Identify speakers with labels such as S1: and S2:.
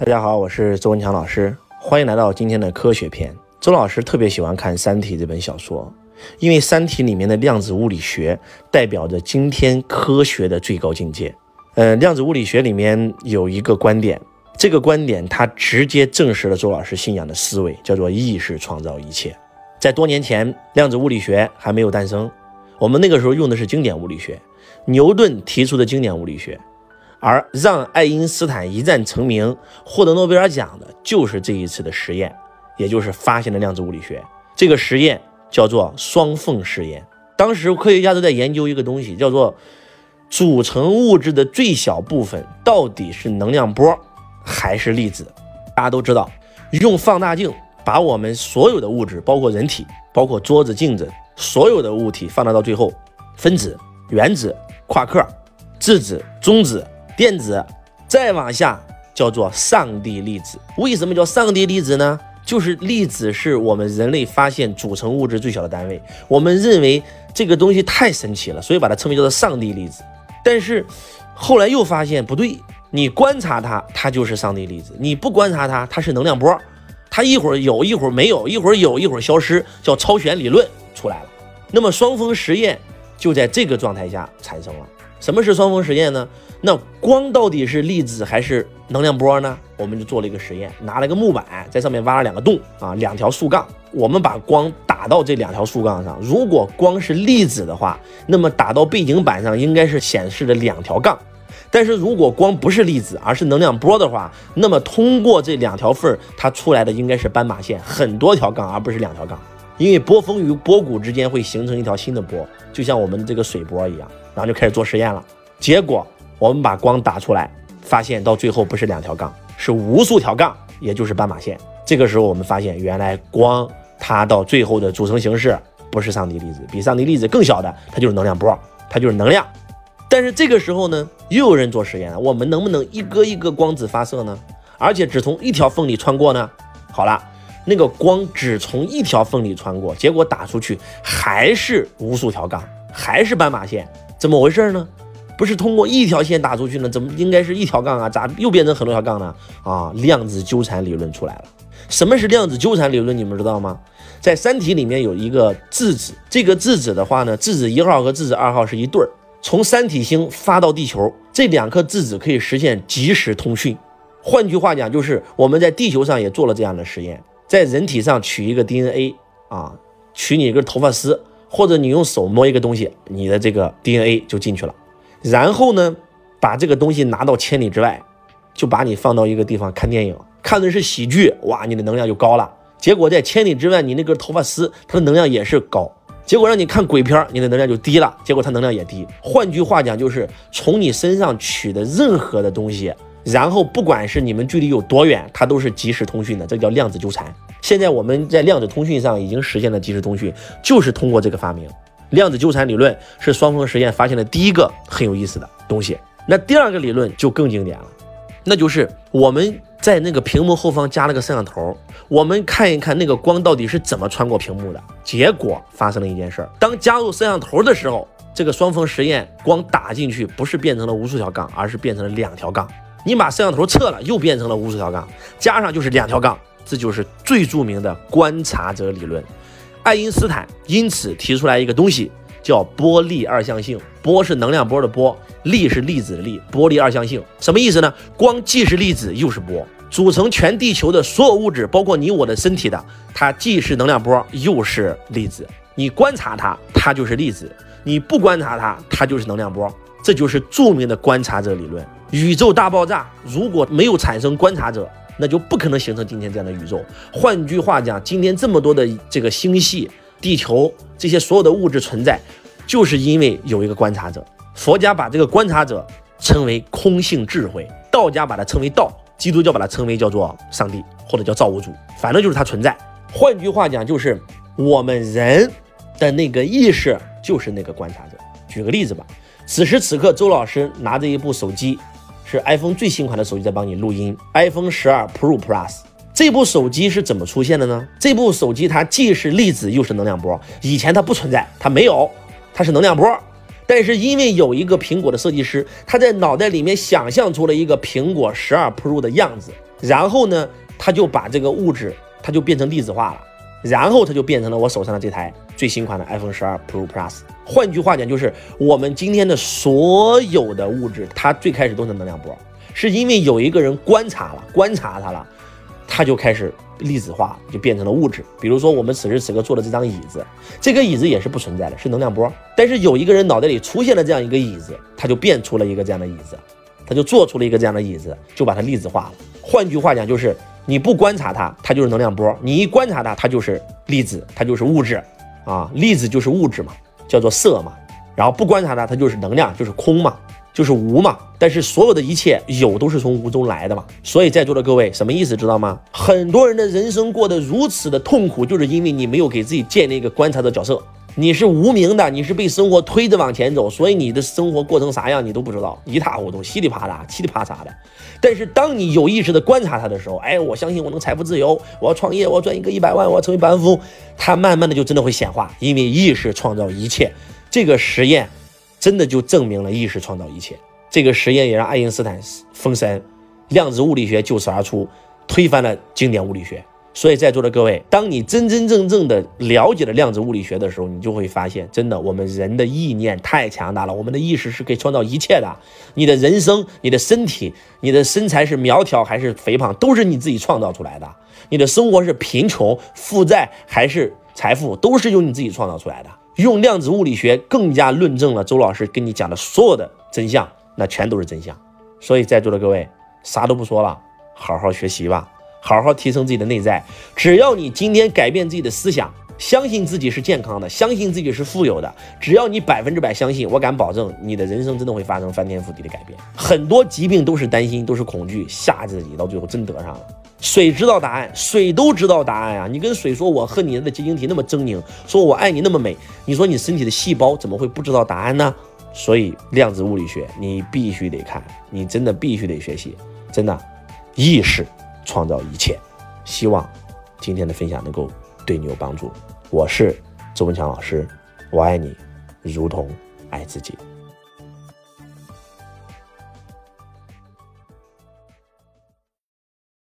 S1: 大家好，我是周文强老师，欢迎来到今天的科学篇。周老师特别喜欢看《三体》这本小说，因为《三体》里面的量子物理学代表着今天科学的最高境界。呃，量子物理学里面有一个观点，这个观点它直接证实了周老师信仰的思维，叫做意识创造一切。在多年前，量子物理学还没有诞生，我们那个时候用的是经典物理学，牛顿提出的经典物理学。而让爱因斯坦一战成名、获得诺贝尔奖的，就是这一次的实验，也就是发现的量子物理学。这个实验叫做双缝实验。当时科学家都在研究一个东西，叫做组成物质的最小部分到底是能量波还是粒子。大家都知道，用放大镜把我们所有的物质，包括人体、包括桌子、镜子，所有的物体放大到最后，分子、原子、夸克、质子、中子。电子再往下叫做上帝粒子，为什么叫上帝粒子呢？就是粒子是我们人类发现组成物质最小的单位，我们认为这个东西太神奇了，所以把它称为叫做上帝粒子。但是后来又发现不对，你观察它，它就是上帝粒子；你不观察它，它是能量波，它一会儿有一会儿没有，一会儿有一会儿消失，叫超弦理论出来了。那么双峰实验就在这个状态下产生了。什么是双缝实验呢？那光到底是粒子还是能量波呢？我们就做了一个实验，拿了个木板，在上面挖了两个洞啊，两条竖杠，我们把光打到这两条竖杠上。如果光是粒子的话，那么打到背景板上应该是显示的两条杠；但是如果光不是粒子，而是能量波的话，那么通过这两条缝儿，它出来的应该是斑马线，很多条杠，而不是两条杠。因为波峰与波谷之间会形成一条新的波，就像我们这个水波一样，然后就开始做实验了。结果我们把光打出来，发现到最后不是两条杠，是无数条杠，也就是斑马线。这个时候我们发现，原来光它到最后的组成形式不是上帝粒子，比上帝粒子更小的，它就是能量波，它就是能量。但是这个时候呢，又有人做实验了，我们能不能一个一个光子发射呢？而且只从一条缝里穿过呢？好了。那个光只从一条缝里穿过，结果打出去还是无数条杠，还是斑马线，怎么回事呢？不是通过一条线打出去呢？怎么应该是一条杠啊？咋又变成很多条杠呢？啊，量子纠缠理论出来了。什么是量子纠缠理论？你们知道吗？在三体里面有一个质子，这个质子的话呢，质子一号和质子二号是一对儿，从三体星发到地球，这两颗质子可以实现即时通讯。换句话讲，就是我们在地球上也做了这样的实验。在人体上取一个 DNA 啊，取你一根头发丝，或者你用手摸一个东西，你的这个 DNA 就进去了。然后呢，把这个东西拿到千里之外，就把你放到一个地方看电影，看的是喜剧，哇，你的能量就高了。结果在千里之外，你那根头发丝它的能量也是高。结果让你看鬼片，你的能量就低了，结果它能量也低。换句话讲，就是从你身上取的任何的东西。然后不管是你们距离有多远，它都是即时通讯的，这叫量子纠缠。现在我们在量子通讯上已经实现了即时通讯，就是通过这个发明。量子纠缠理论是双缝实验发现的第一个很有意思的东西。那第二个理论就更经典了，那就是我们在那个屏幕后方加了个摄像头，我们看一看那个光到底是怎么穿过屏幕的。结果发生了一件事儿，当加入摄像头的时候，这个双缝实验光打进去不是变成了无数条杠，而是变成了两条杠。你把摄像头撤了，又变成了无数条杠，加上就是两条杠，这就是最著名的观察者理论。爱因斯坦因此提出来一个东西，叫波粒二象性。波是能量波的波，粒是粒子的粒，波粒二象性什么意思呢？光既是粒子又是波，组成全地球的所有物质，包括你我的身体的，它既是能量波又是粒子。你观察它，它就是粒子；你不观察它，它就是能量波。这就是著名的观察者理论。宇宙大爆炸如果没有产生观察者，那就不可能形成今天这样的宇宙。换句话讲，今天这么多的这个星系、地球这些所有的物质存在，就是因为有一个观察者。佛家把这个观察者称为空性智慧，道家把它称为道，基督教把它称为叫做上帝或者叫造物主，反正就是它存在。换句话讲，就是我们人的那个意识就是那个观察者。举个例子吧，此时此刻，周老师拿着一部手机。是 iPhone 最新款的手机在帮你录音，iPhone 十二 Pro Plus 这部手机是怎么出现的呢？这部手机它既是粒子又是能量波，以前它不存在，它没有，它是能量波。但是因为有一个苹果的设计师，他在脑袋里面想象出了一个苹果十二 Pro 的样子，然后呢，他就把这个物质，它就变成粒子化了，然后它就变成了我手上的这台最新款的 iPhone 十二 Pro Plus。换句话讲，就是我们今天的所有的物质，它最开始都是能量波，是因为有一个人观察了，观察它了，它就开始。粒子化就变成了物质，比如说我们此时此刻坐的这张椅子，这个椅子也是不存在的，是能量波。但是有一个人脑袋里出现了这样一个椅子，他就变出了一个这样的椅子，他就做出了一个这样的椅子，就把它粒子化了。换句话讲，就是你不观察它，它就是能量波；你一观察它，它就是粒子，它就是物质啊。粒子就是物质嘛，叫做色嘛。然后不观察它，它就是能量，就是空嘛。就是无嘛，但是所有的一切有都是从无中来的嘛，所以在座的各位什么意思知道吗？很多人的人生过得如此的痛苦，就是因为你没有给自己建立一个观察的角色，你是无名的，你是被生活推着往前走，所以你的生活过成啥样你都不知道，一塌糊涂，稀里啪啦，稀里啪嚓的。但是当你有意识的观察它的时候，哎，我相信我能财富自由，我要创业，我要赚一个一百万，我要成为百万富翁，它慢慢的就真的会显化，因为意识创造一切，这个实验。真的就证明了意识创造一切。这个实验也让爱因斯坦封神，量子物理学就此而出，推翻了经典物理学。所以在座的各位，当你真真正正的了解了量子物理学的时候，你就会发现，真的，我们人的意念太强大了，我们的意识是可以创造一切的。你的人生、你的身体、你的身材是苗条还是肥胖，都是你自己创造出来的。你的生活是贫穷、负债还是财富，都是由你自己创造出来的。用量子物理学更加论证了周老师跟你讲的所有的真相，那全都是真相。所以在座的各位，啥都不说了，好好学习吧，好好提升自己的内在。只要你今天改变自己的思想，相信自己是健康的，相信自己是富有的，只要你百分之百相信，我敢保证你的人生真的会发生翻天覆地的改变。很多疾病都是担心，都是恐惧吓自己，到最后真得上了。水知道答案，水都知道答案呀！你跟水说，我和你的结晶体那么狰狞，说我爱你那么美，你说你身体的细胞怎么会不知道答案呢？所以量子物理学你必须得看，你真的必须得学习，真的，意识创造一切。希望今天的分享能够对你有帮助。我是周文强老师，我爱你，如同爱自己。